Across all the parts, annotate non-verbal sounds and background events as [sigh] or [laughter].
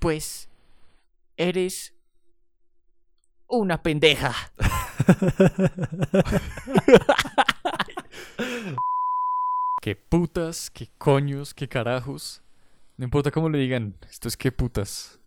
Pues, eres una pendeja. [laughs] qué putas, qué coños, qué carajos. No importa cómo le digan, esto es qué putas.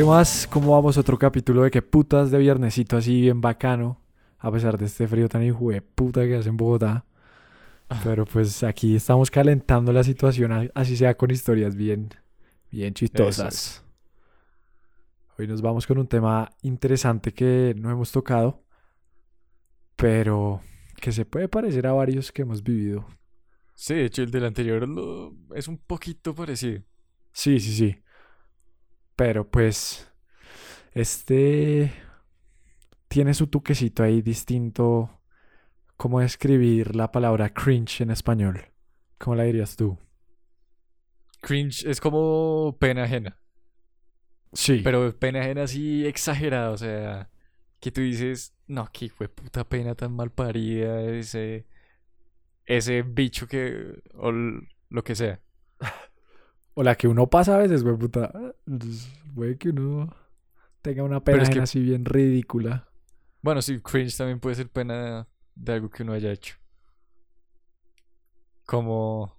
¿Qué más? ¿Cómo vamos? Otro capítulo de qué putas de viernesito así bien bacano. A pesar de este frío tan hijo de puta que hace en Bogotá. Pero pues aquí estamos calentando la situación, así sea con historias bien, bien chistosas. Hoy nos vamos con un tema interesante que no hemos tocado, pero que se puede parecer a varios que hemos vivido. Sí, de hecho el del anterior lo- es un poquito parecido. Sí, sí, sí. Pero pues, este tiene su toquecito ahí distinto. ¿Cómo describir la palabra cringe en español? ¿Cómo la dirías tú? Cringe es como pena ajena. Sí. Pero pena ajena así exagerada, o sea, que tú dices, no, qué fue puta pena tan mal parida, ese, ese bicho que, o lo que sea. [laughs] O la que uno pasa a veces, güey, puta. Puede que uno tenga una pena es que- ajena así bien ridícula. Bueno, sí, cringe también puede ser pena de algo que uno haya hecho. Como,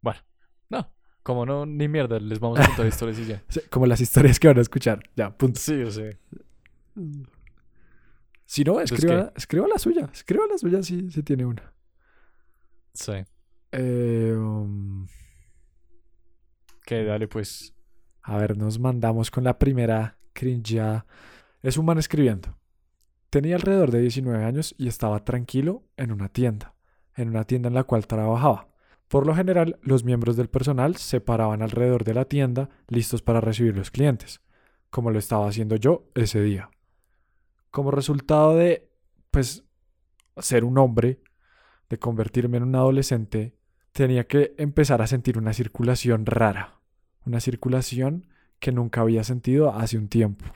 bueno, no, como no, ni mierda, les vamos a contar [laughs] historias y ya. Como las historias que van a escuchar. Ya, punto. Sí, o sea, Si no, escriba, escriba la suya. Escriba la suya si, si tiene una. sí, Eh, um, que dale pues. A ver, nos mandamos con la primera cringe. Es un man escribiendo. Tenía alrededor de 19 años y estaba tranquilo en una tienda, en una tienda en la cual trabajaba. Por lo general, los miembros del personal se paraban alrededor de la tienda listos para recibir los clientes, como lo estaba haciendo yo ese día. Como resultado de, pues, ser un hombre, de convertirme en un adolescente, tenía que empezar a sentir una circulación rara una circulación que nunca había sentido hace un tiempo.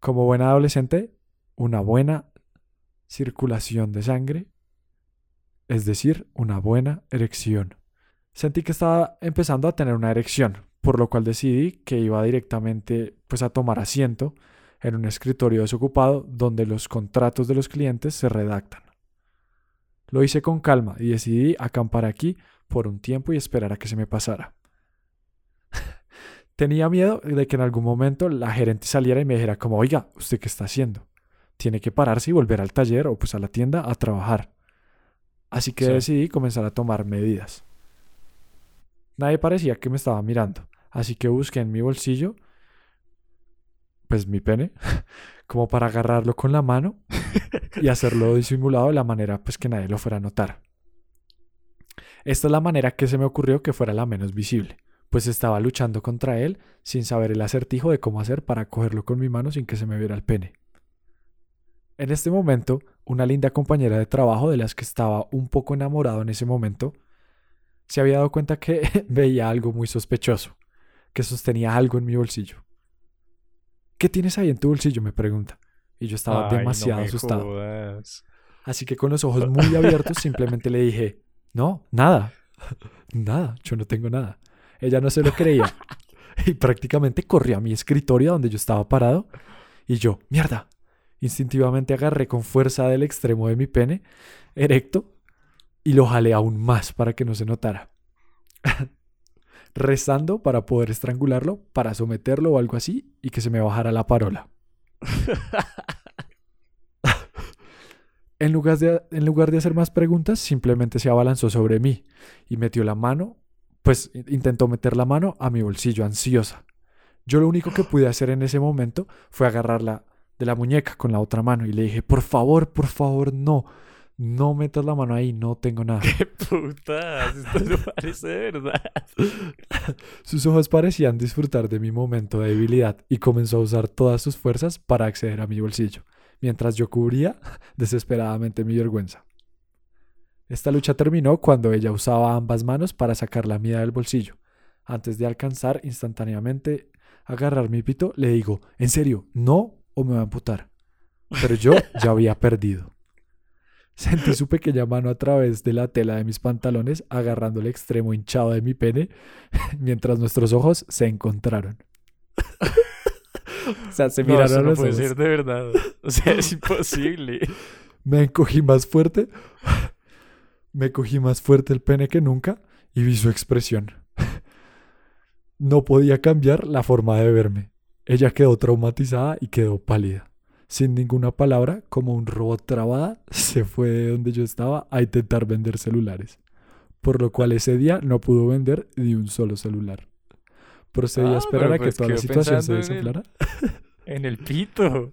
Como buen adolescente, una buena circulación de sangre, es decir, una buena erección. Sentí que estaba empezando a tener una erección, por lo cual decidí que iba directamente pues a tomar asiento en un escritorio desocupado donde los contratos de los clientes se redactan. Lo hice con calma y decidí acampar aquí por un tiempo y esperar a que se me pasara. Tenía miedo de que en algún momento la gerente saliera y me dijera como, oiga, ¿usted qué está haciendo? Tiene que pararse y volver al taller o pues a la tienda a trabajar. Así que Sí. decidí comenzar a tomar medidas. Nadie parecía que me estaba mirando, así que busqué en mi bolsillo, pues mi pene, [laughs] como para agarrarlo con la mano [laughs] y hacerlo disimulado de la manera pues que nadie lo fuera a notar. Esta es la manera que se me ocurrió que fuera la menos visible pues estaba luchando contra él sin saber el acertijo de cómo hacer para cogerlo con mi mano sin que se me viera el pene. En este momento, una linda compañera de trabajo de las que estaba un poco enamorado en ese momento, se había dado cuenta que [laughs] veía algo muy sospechoso, que sostenía algo en mi bolsillo. ¿Qué tienes ahí en tu bolsillo? me pregunta. Y yo estaba Ay, demasiado asustado. jodas. Así que con los ojos [laughs] muy abiertos simplemente le dije, no, nada, [laughs] nada, yo no tengo nada. Ella no se lo creía [laughs] y prácticamente corrió a mi escritorio donde yo estaba parado y yo, mierda, instintivamente agarré con fuerza del extremo de mi pene erecto y lo jalé aún más para que no se notara. [laughs] Rezando para poder estrangularlo, para someterlo o algo así y que se me bajara la parola. [laughs] En lugar, de, en lugar de hacer más preguntas, simplemente se abalanzó sobre mí y metió la mano, pues intentó meter la mano a mi bolsillo ansiosa. Yo lo único que [gasps] pude hacer en ese momento fue agarrarla de la muñeca con la otra mano y le dije, por favor, por favor, no, no metas la mano ahí, no tengo nada. [laughs] ¡Qué putas! Esto no parece verdad. [laughs] Sus ojos parecían disfrutar de mi momento de debilidad y comenzó a usar todas sus fuerzas para acceder a mi bolsillo, mientras yo cubría [laughs] desesperadamente mi vergüenza. Esta lucha terminó cuando ella usaba ambas manos para sacar la mía del bolsillo, antes de alcanzar instantáneamente agarrar mi pito, le digo, en serio, no o me va a amputar. Pero yo [laughs] ya había perdido. Sentí su pequeña mano a través de la tela de mis pantalones agarrando el extremo hinchado de mi pene [laughs] mientras nuestros ojos se encontraron. [laughs] o sea, se No, miraron eso a no los puede ojos. ser de verdad. O sea, es imposible. Me encogí más fuerte. Me cogí más fuerte el pene que nunca y vi su expresión. [laughs] No podía cambiar la forma de verme. Ella quedó traumatizada y quedó pálida. Sin ninguna palabra, como un robot trabada, [laughs] se fue de donde yo estaba a intentar vender celulares. Por lo cual ese día no pudo vender ni un solo celular. Procedí Ah, a esperar pero a que pues toda la situación se pensando en. En el pito.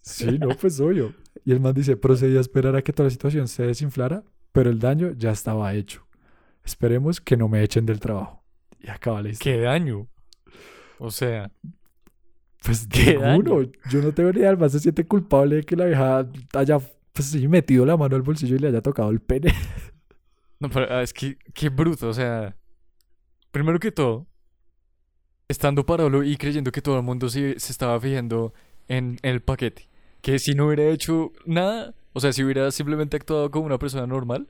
Sí, no, pues obvio. Y el man dice, procedí a esperar a que toda la situación se desinflara, pero el daño ya estaba hecho. Esperemos que no me echen del trabajo. Y acaba la historia. Qué daño. O sea, Pues qué ninguno. Yo no tengo ni idea. El man se siente culpable de que la vieja haya pues, metido la mano al bolsillo y le haya tocado el pene. [laughs] no, pero ah, es que qué bruto. O sea, primero que todo, estando parolo y creyendo que todo el mundo se, se estaba fijando en el paquete. Que si no hubiera hecho nada, o sea, si hubiera simplemente actuado como una persona normal,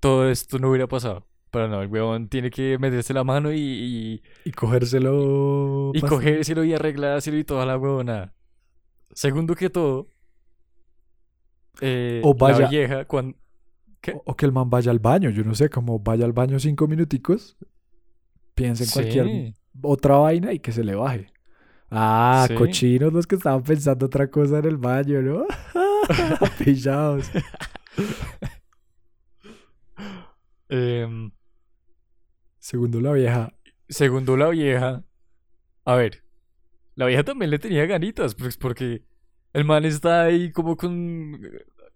todo esto no hubiera pasado. Pero no, el huevón tiene que meterse la mano y, y, Y cogérselo. y pas- cogérselo y arreglárselo y toda la huevonada. Segundo que todo, eh, O vaya- la vieja, cuando... ¿Qué? O, o que el man vaya al baño. Yo no sé, como vaya al baño cinco minuticos. Piensa en cualquier Sí. otra vaina y que se le baje. Ah, Sí. cochinos los que estaban pensando otra cosa en el baño, ¿no? [laughs] [laughs] Pillados. Em, Segundo la vieja. segundo, la vieja. A ver, la vieja también le tenía ganitas, pues porque el man está ahí como con,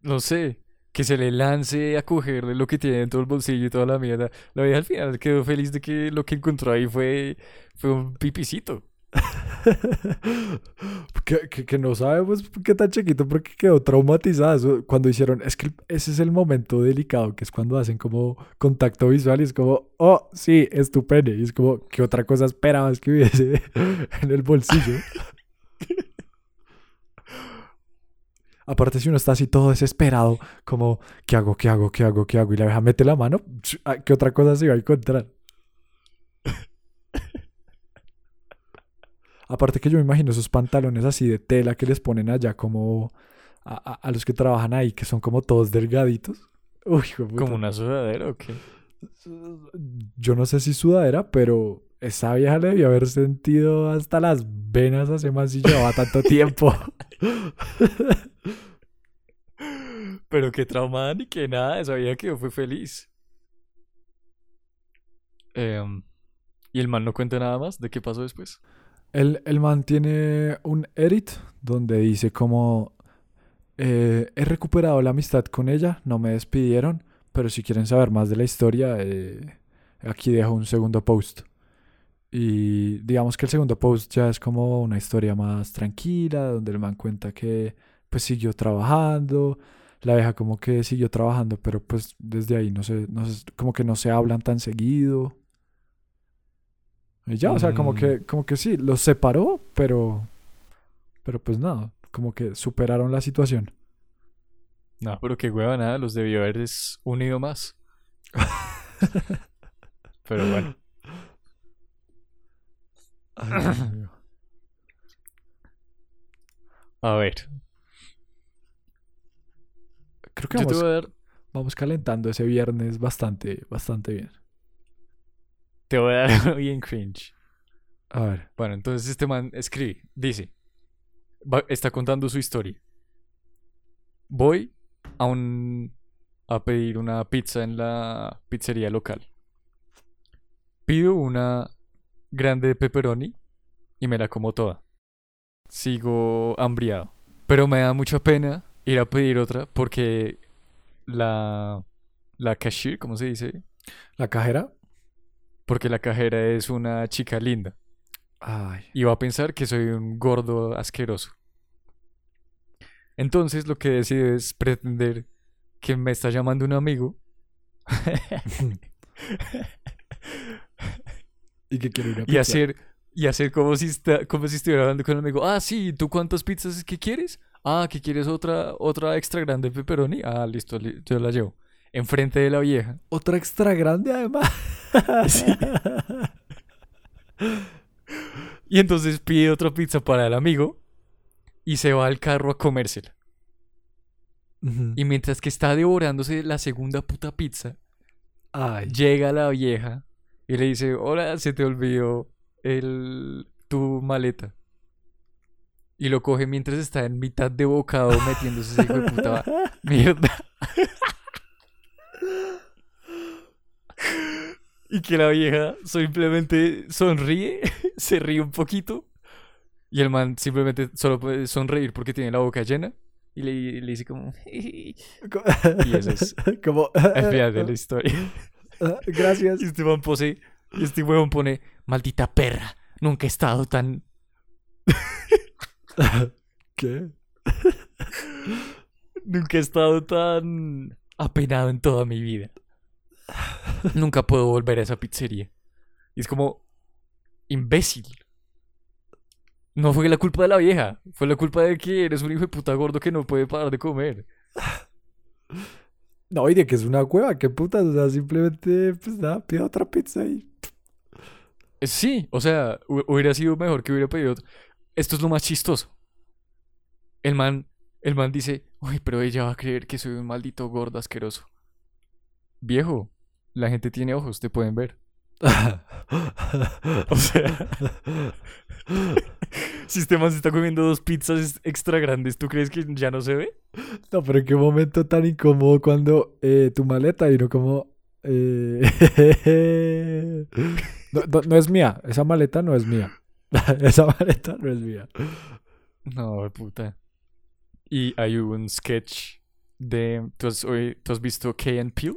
no sé, que se le lance a cogerle lo que tiene en todo el bolsillo y toda la mierda. La vieja al final quedó feliz de que lo que encontró ahí fue, fue un pipicito. [laughs] que, que- que no sabemos qué tan chiquito porque quedó traumatizada. Cuando hicieron, es que ese es el momento delicado, que es cuando hacen como contacto visual y es como, oh, sí, es tu pene. Y es como, ¿qué otra cosa esperabas que hubiese [laughs] en el bolsillo? [laughs] Aparte, si uno está así todo desesperado, como, ¿qué hago, qué hago, qué hago, qué hago? Y la vieja mete la mano, ah, ¿qué otra cosa se iba a encontrar? Aparte que yo me imagino esos pantalones así de tela que les ponen allá como a, a- a los que trabajan ahí, que son como todos delgaditos. Uy. Como una sudadera o qué. Yo no sé si sudadera, pero esa vieja le debió haber sentido hasta las venas hace más si llevaba tanto tiempo. [laughs] Pero qué traumada ni que nada, esa vieja quedó fue feliz. Em, y el man no cuenta nada más de qué pasó después. El, el man tiene un edit donde dice como eh, he recuperado la amistad con ella, no me despidieron, pero si quieren saber más de la historia, eh, aquí dejo un segundo post. Y digamos que el segundo post ya es como una historia más tranquila, donde el man cuenta que pues siguió trabajando, la vieja como que siguió trabajando, pero pues desde ahí no sé, no como que no se hablan tan seguido. Y ya, o sea, como Mm. que, como que sí, los separó, pero, pero pues nada, como que superaron la situación. No, pero qué hueva nada, los debió haber unido más. [laughs] Pero bueno, Ay, a ver. Creo que vamos, a vamos calentando ese viernes bastante, bastante bien. Te voy a dar [laughs] bien cringe. A ver, Bueno, entonces este man escribe, dice, va- está contando su historia. Voy a un a pedir una pizza en la pizzería local. Pido una grande de pepperoni y me la como toda. Sigo hambriado, pero me da mucha pena ir a pedir otra porque la la cashier, ¿cómo se dice? la cajera. Porque la cajera es una chica linda. Ay, y va a pensar que soy un gordo asqueroso. Entonces lo que decido es pretender que me está llamando un amigo [laughs] y que quiero una y pizza. hacer y hacer como si, está, como si estuviera hablando con el amigo. Ah, sí, ¿tú cuántas pizzas es que quieres? Ah, que quieres otra, otra extra grande pepperoni. Ah, listo, li- yo la llevo. Enfrente de la vieja. Otra extra grande además. Sí. [laughs] Y entonces pide otra pizza para el amigo y se va al carro a comérsela. Y mientras que está devorándose la segunda puta pizza, Ay. llega la vieja y le dice, hola, se te olvidó el, tu maleta. Y lo coge mientras está en mitad de bocado metiéndose ese hijo de puta [laughs] mierda. Y que la vieja simplemente sonríe, [laughs] se ríe un poquito. Y el man simplemente solo puede sonreír porque tiene la boca llena. Y le, le dice como... y eso es [laughs] Como. el final de la [laughs] historia. Gracias. Y este man y este huevón pone, maldita perra, nunca he estado tan... ¿Qué? Nunca he estado tan apenado en toda mi vida. Nunca puedo volver a esa pizzería. Y es como, imbécil. No fue la culpa de la vieja, fue la culpa de que eres un hijo de puta gordo que no puede parar de comer. No, y de que es una cueva, qué putas. O sea, simplemente, pues nada, pide otra pizza y. Eh, Sí, o sea, hu- hubiera sido mejor que hubiera pedido otro. Esto es lo más chistoso. El man, el man dice, uy, pero ella va a creer que soy un maldito gordo asqueroso. Viejo, la gente tiene ojos, te pueden ver. [laughs] O sea, [laughs] si este man se está comiendo dos pizzas extra grandes, ¿tú crees que ya no se ve? No, pero qué momento tan incómodo cuando eh, tu maleta y no como... eh, [laughs] no, no- no es mía, esa maleta no es mía. esa maleta no es mía. No, puta. Y hay un sketch de... ¿Tú has, oí- ¿tú has visto Key and Peele?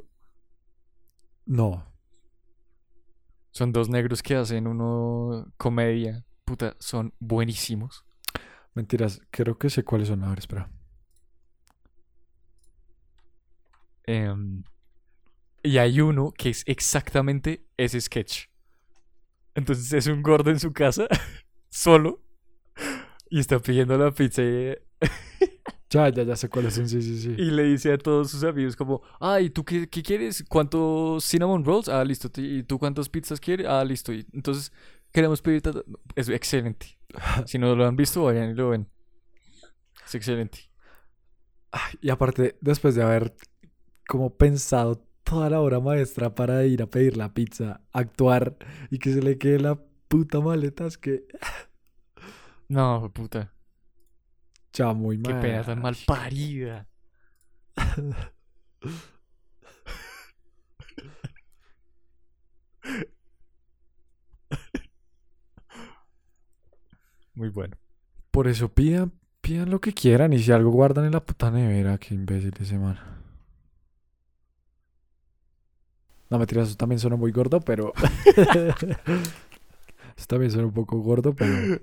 No. Son dos negros que hacen uno comedia. Puta, son buenísimos. Mentiras, creo que sé cuáles son. A ver, espera. Em, y hay uno que es exactamente ese sketch. Entonces es un gordo en su casa, [laughs] solo, y está pidiendo la pizza y, Ya, ya, ya sé cuáles son, sí, sí, sí. y le dice a todos sus amigos como, ay, ¿tú qué, qué quieres? ¿Cuántos cinnamon rolls? Ah, listo. ¿Y tú cuántas pizzas quieres? Ah, listo. Y entonces queremos pedir... Es excelente. Si no lo han visto, vayan y lo ven. Es excelente. Ay, y aparte, después de haber como pensado toda la obra maestra para ir a pedir la pizza, actuar y que se le quede la puta maleta, es que No, puta. Ya muy Qué mal. pena tan mal parida. Muy bueno. Por eso pidan, pidan lo que quieran y si algo guardan en la puta nevera, qué imbécil ese man. No, mentira, eso también suena muy gordo, pero... [laughs] eso también suena un poco gordo, pero...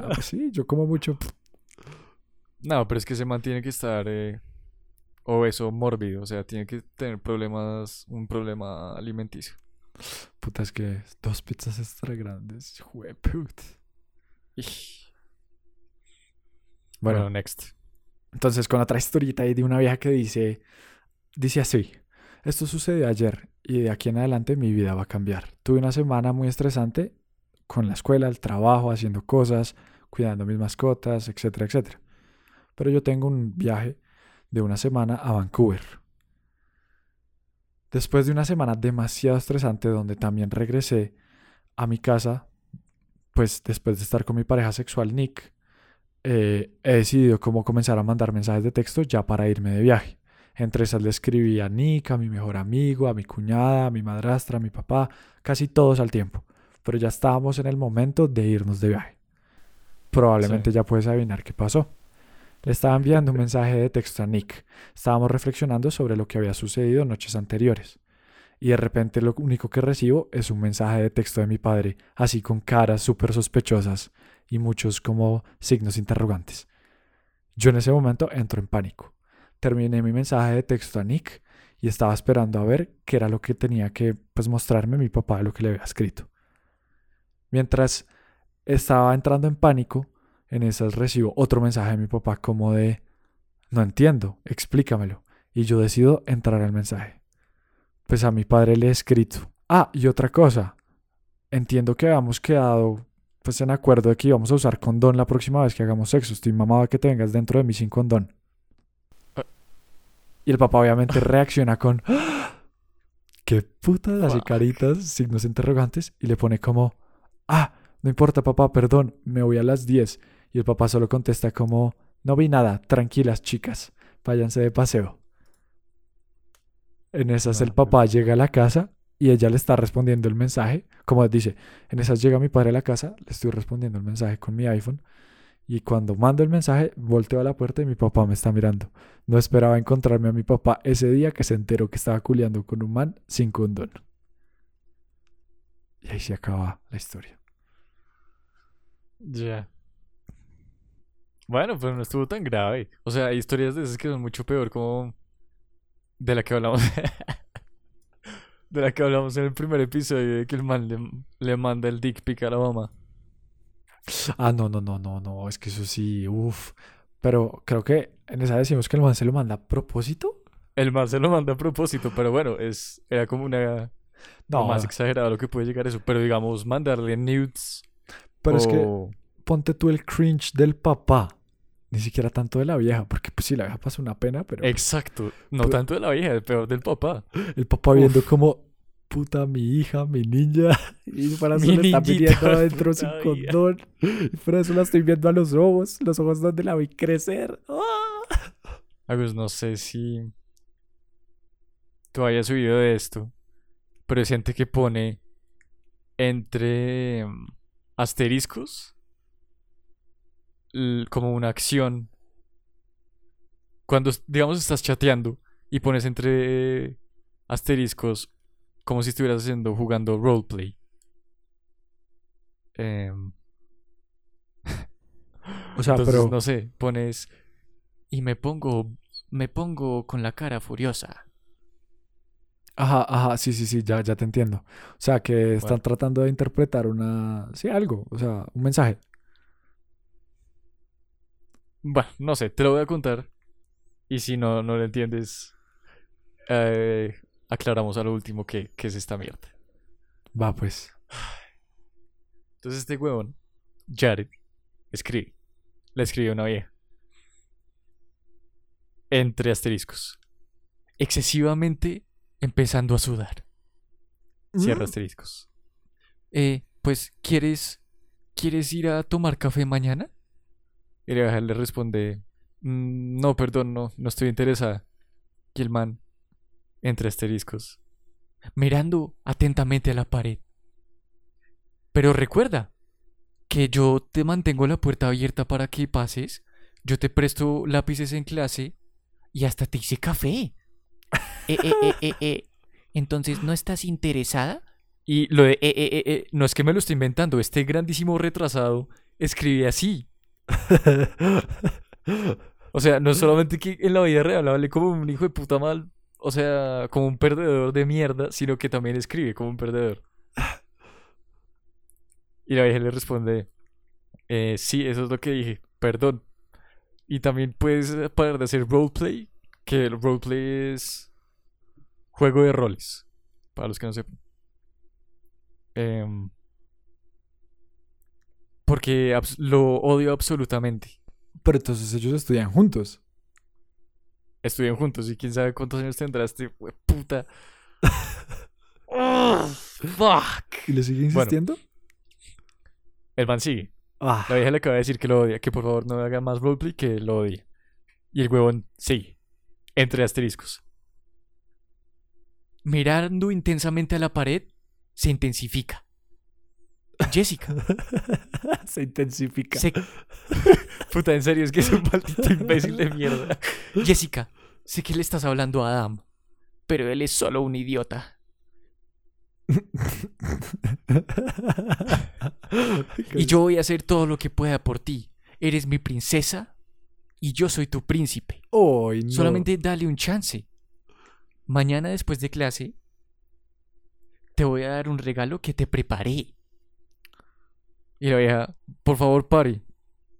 Ah, pues sí, yo como mucho. No, pero es que ese man tiene que estar eh, obeso, mórbido. O sea, tiene que tener problemas, un problema alimenticio. Puta, es que dos pizzas extra grandes. Jueput. Bueno, Bueno, next. entonces con otra historieta ahí de una vieja que dice... Dice así. Esto sucedió ayer y de aquí en adelante mi vida va a cambiar. Tuve una semana muy estresante con la escuela, el trabajo, haciendo cosas, cuidando mis mascotas, etcétera, etcétera. Pero yo tengo un viaje de una semana a Vancouver. Después de una semana demasiado estresante donde también regresé a mi casa, pues después de estar con mi pareja sexual Nick, eh, he decidido cómo comenzar a mandar mensajes de texto ya para irme de viaje. Entre esas le escribí a Nick, a mi mejor amigo, a mi cuñada, a mi madrastra, a mi papá, casi todos al tiempo. Pero ya estábamos en el momento de irnos de viaje. Probablemente ya puedes adivinar qué pasó. Le estaba enviando un mensaje de texto a Nick. Estábamos reflexionando sobre lo que había sucedido noches anteriores. Y de repente lo único que recibo es un mensaje de texto de mi padre, así con caras súper sospechosas y muchos como signos interrogantes. Yo en ese momento entro en pánico. Terminé mi mensaje de texto a Nick y estaba esperando a ver qué era lo que tenía que pues, mostrarme mi papá lo que le había escrito. Mientras estaba entrando en pánico. En esas recibo otro mensaje de mi papá como de, no entiendo, explícamelo. Y yo decido entrar al mensaje. Pues a mi padre le he escrito. Ah, y otra cosa. Entiendo que habíamos quedado pues en acuerdo de que íbamos a usar condón la próxima vez que hagamos sexo. Estoy mamado que te vengas dentro de mí sin condón. Y el papá obviamente [laughs] reacciona con ¡Ah! ¿Qué putas? Hace caritas, signos interrogantes y le pone como Ah, no importa papá, perdón, me voy a las 10. Y el papá solo contesta como No vi nada, tranquilas chicas, váyanse de paseo. En esas el papá llega a la casa y ella le está respondiendo el mensaje. Como dice, en esas llega mi padre a la casa, le estoy respondiendo el mensaje con mi iPhone. Y cuando mando el mensaje, volteo a la puerta y mi papá me está mirando. No esperaba encontrarme a mi papá ese día que se enteró que estaba culeando con un man sin condón. Y ahí se acaba la historia. Ya. Bueno, pero no estuvo tan grave. O sea, hay historias de esas que son mucho peor, como de la que hablamos. [laughs] de la que hablamos en el primer episodio, de que el man le, le manda el dick pic a la mamá. Ah, no, no, no, no, no, es que eso sí, uff. Pero creo que en esa decimos que el man se lo manda a propósito. El man se lo manda a propósito, pero bueno, es era como una No, más exagerado lo que puede llegar a eso. Pero digamos, mandarle nudes. pero es que ponte tú el cringe del papá. Ni siquiera tanto de la vieja, porque pues sí, la vieja pasa una pena, pero Exacto. No Pero- tanto de la vieja, peor del papá. el papá viendo como, puta, mi hija, mi niña, [laughs] y para eso Mi le está pidiendo [laughs] adentro sin vida. condón, y por eso la estoy viendo a los ojos, los ojos donde la vi crecer. Pues no sé si tú hayas subido de esto, pero hay gente que pone entre mm, asteriscos como una acción. Cuando, digamos, estás chateando y pones entre asteriscos como si estuvieras haciendo, jugando roleplay. Em, O sea, entonces, pero, no sé, pones y me pongo me pongo con la cara furiosa. ajá, ajá, sí, sí, sí, ya, ya te entiendo. O sea, que están Bueno. tratando de interpretar una, sí, algo, o sea, un mensaje. Bueno, no sé, te lo voy a contar. Y si no, no lo entiendes, eh, aclaramos a lo último que, que es esta mierda. Va, pues. Entonces este huevón, Jared, escribe. Le escribe una vieja. Entre asteriscos. Excesivamente empezando a sudar. Cierra Mm. asteriscos. Eh, pues, ¿quieres, ¿quieres ir a tomar café mañana? Y la le responde, "Mm, no, perdón, no, no estoy interesada. Y el entre asteriscos, mirando atentamente a la pared. Pero recuerda que yo te mantengo la puerta abierta para que pases, yo te presto lápices en clase y hasta te hice café. Eh, eh, eh. Entonces, ¿no estás interesada? Y lo de no es que me lo esté inventando, este grandísimo retrasado escribe así. O sea, no solamente que en la vida real hable como un hijo de puta mal, o sea, como un perdedor de mierda, sino que también escribe como un perdedor. Y la vieja le responde, eh, sí, eso es lo que dije, perdón. Y también puedes eh, de hacer roleplay, que el roleplay es juego de roles, para los que no sepan. Em, porque lo odio absolutamente. Pero entonces ellos estudian juntos. Estudian juntos y quién sabe cuántos años tendrá este puta. Fuck. ¿Y le sigue Bueno. insistiendo? El man sigue. Ah, La vieja le acaba de decir que lo odia, que por favor no haga más roleplay, que lo odia. Y el huevón sigue. Entre asteriscos. Mirando intensamente a la pared, se intensifica. Jessica, [laughs] se intensifica. [laughs] Puta, en serio, es que es un maldito imbécil de mierda. Jessica, sé que le estás hablando a Adam, pero él es solo un idiota. [laughs] Y yo voy a hacer todo lo que pueda por ti. Eres mi princesa y yo soy tu príncipe. No. Solamente dale un chance. Mañana después de clase te voy a dar un regalo que te preparé. Y la vieja, por favor, pare.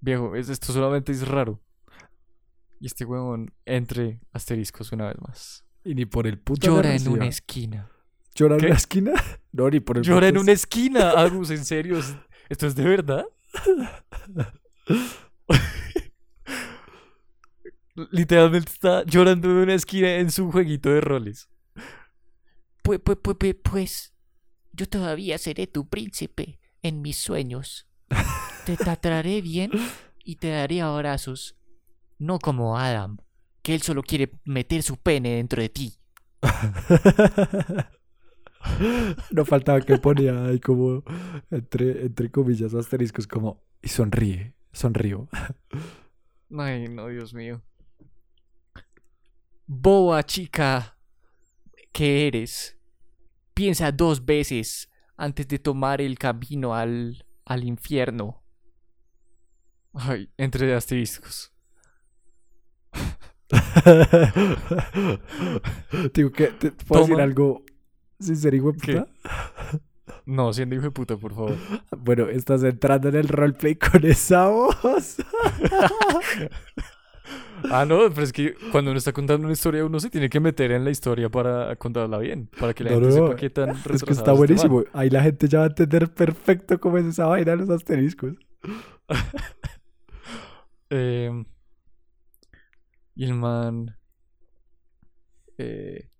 Viejo, es- esto solamente es raro. Y este huevón entre asteriscos una vez más. Y ni por el puto Llora en una esquina. ¿Llora en una esquina? [laughs] No, ni por el Llora en una esquina, Agus, en serio. ¿es- ¿Esto es de verdad? Literalmente está llorando en una esquina en su jueguito de roles. Pues, pues, pues, pues, pues, yo todavía seré tu príncipe en mis sueños. Te trataré bien y te daré abrazos. No como Adam, que él solo quiere meter su pene dentro de ti. No faltaba que ponía ahí como entre, entre comillas asteriscos como y sonríe, sonrío. Ay, no, Dios mío. Boa chica que eres. Piensa dos veces antes de tomar el camino al, al infierno. Ay, entre asteriscos. [laughs] Digo que te puedo decir algo sin ser hijo de puta. No, siendo hijo de puta, por favor. [laughs] Bueno, estás entrando en el roleplay con esa voz. [laughs] Ah, no, pero es que cuando uno está contando una historia, uno se tiene que meter en la historia para contarla bien. Para que la No, gente no, sepa qué tan Es que está este buenísimo. Ahí la gente ya va a entender perfecto cómo es esa vaina de los asteriscos. [laughs] Eh, y el man. eh,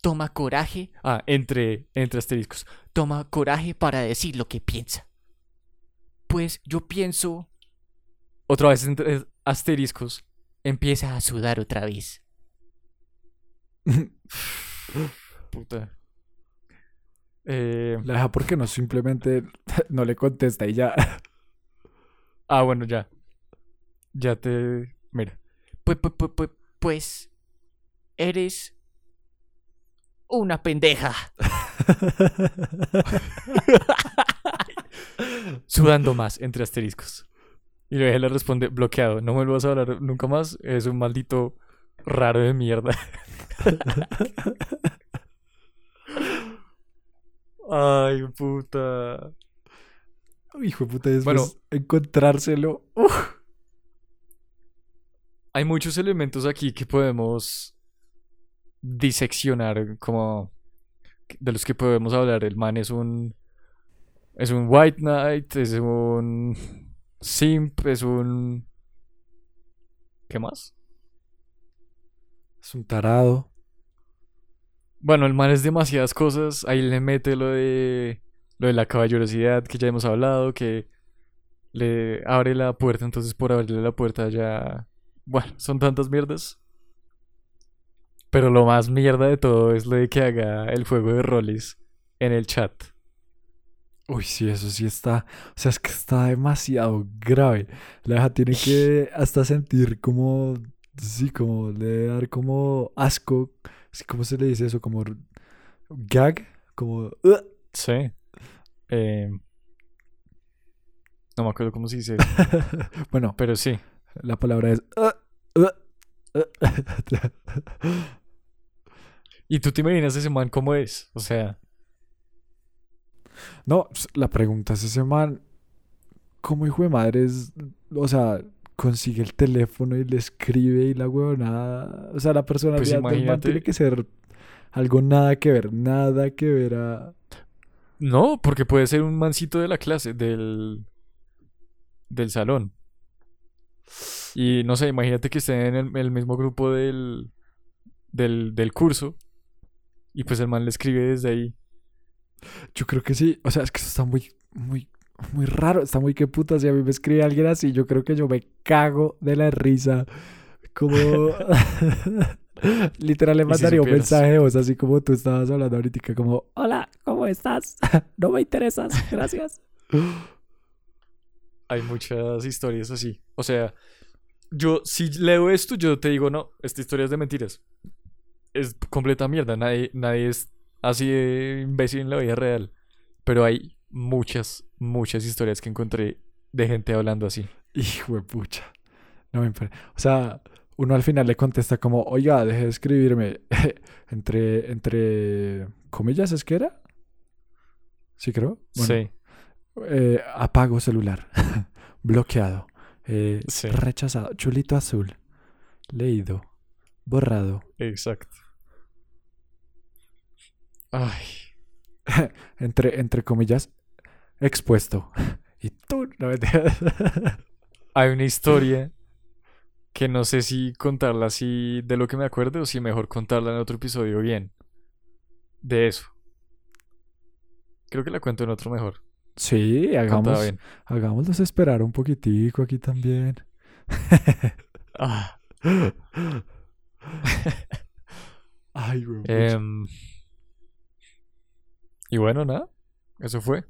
Toma coraje, ah, entre, entre asteriscos. toma coraje para decir lo que piensa. Pues yo pienso, Otra vez entre asteriscos. Empieza a sudar otra vez. [laughs] Puta. Eh, La deja porque no simplemente [laughs] no le contesta y ya. ah, bueno, ya. Ya te. Mira. Pues, pues, pues, pues, pues, eres una pendeja. [laughs] Sudando más, entre asteriscos. Y luego le responde, bloqueado. No me vuelvas a hablar nunca más. Es un maldito raro de mierda. [laughs] Ay, puta. Hijo de puta, después Bueno. encontrárselo. uf. Hay muchos elementos aquí que podemos diseccionar, como de los que podemos hablar. El man es un. Es un White Knight, es un. Simp, es un. ¿Qué más? Es un tarado. Bueno, el man es demasiadas cosas. Ahí le mete lo de. Lo de la caballerosidad que ya hemos hablado, que le abre la puerta, entonces por abrirle la puerta ya. Bueno, son tantas mierdas. Pero lo más mierda de todo es lo de que haga el juego de roles en el chat. Uy, sí, eso sí está. O sea, es que está demasiado grave. La deja tiene que [laughs] hasta sentir como. Sí, como le debe dar como asco. ¿Cómo se le dice eso? Como gag. Como. Sí. Eh, no me acuerdo cómo se dice, [laughs] bueno, pero sí. la palabra es. [laughs] ¿Y tú te imaginas ese man cómo es? O sea, No, s- la pregunta es ese man. ¿Cómo hijo de madre es? O sea, consigue el teléfono y le escribe y la huevonada. O sea, la personalidad del man tiene que ser algo nada que ver, nada que ver a. No, porque puede ser un mancito de la clase, del, del salón. Y no sé, imagínate que estén en el, el mismo grupo del, del, del curso. Y pues el man le escribe desde ahí. Yo creo que sí. O sea, es que eso está muy, muy, muy raro. Está muy que puta. Si a mí me escribe alguien así, yo creo que yo me cago de la risa. Como. [laughs] [laughs] Literal le Y si mandaría un mensaje de voz así como tú estabas hablando ahorita, como, hola, ¿cómo estás? [laughs] no me interesas, gracias. Hay muchas historias así. O sea, yo si leo esto, yo te digo, no, esta historia es de mentiras. Es completa mierda. Nadie, nadie es así de imbécil en la vida real. Pero hay muchas, muchas historias que encontré de gente hablando así. Hijo de pucha. No me O sea, uno al final le contesta como, oiga, deje de escribirme. [laughs] entre, entre comillas, ¿es que era? Sí, creo. Bueno, Sí. eh, apago celular, [laughs] bloqueado, eh, Sí. rechazado, chulito azul, leído, borrado, Exacto. Ay. [laughs] entre, entre comillas, expuesto. [laughs] Y tú, no me [laughs] Hay una historia que no sé si contarla así de lo que me acuerdo o si mejor contarla en otro episodio bien. De eso. Creo que la cuento en otro mejor. Sí, hagamos, bien. hagámoslos esperar un poquitico aquí también. Ah, Ay, güey. em, y bueno, nada. Eso fue.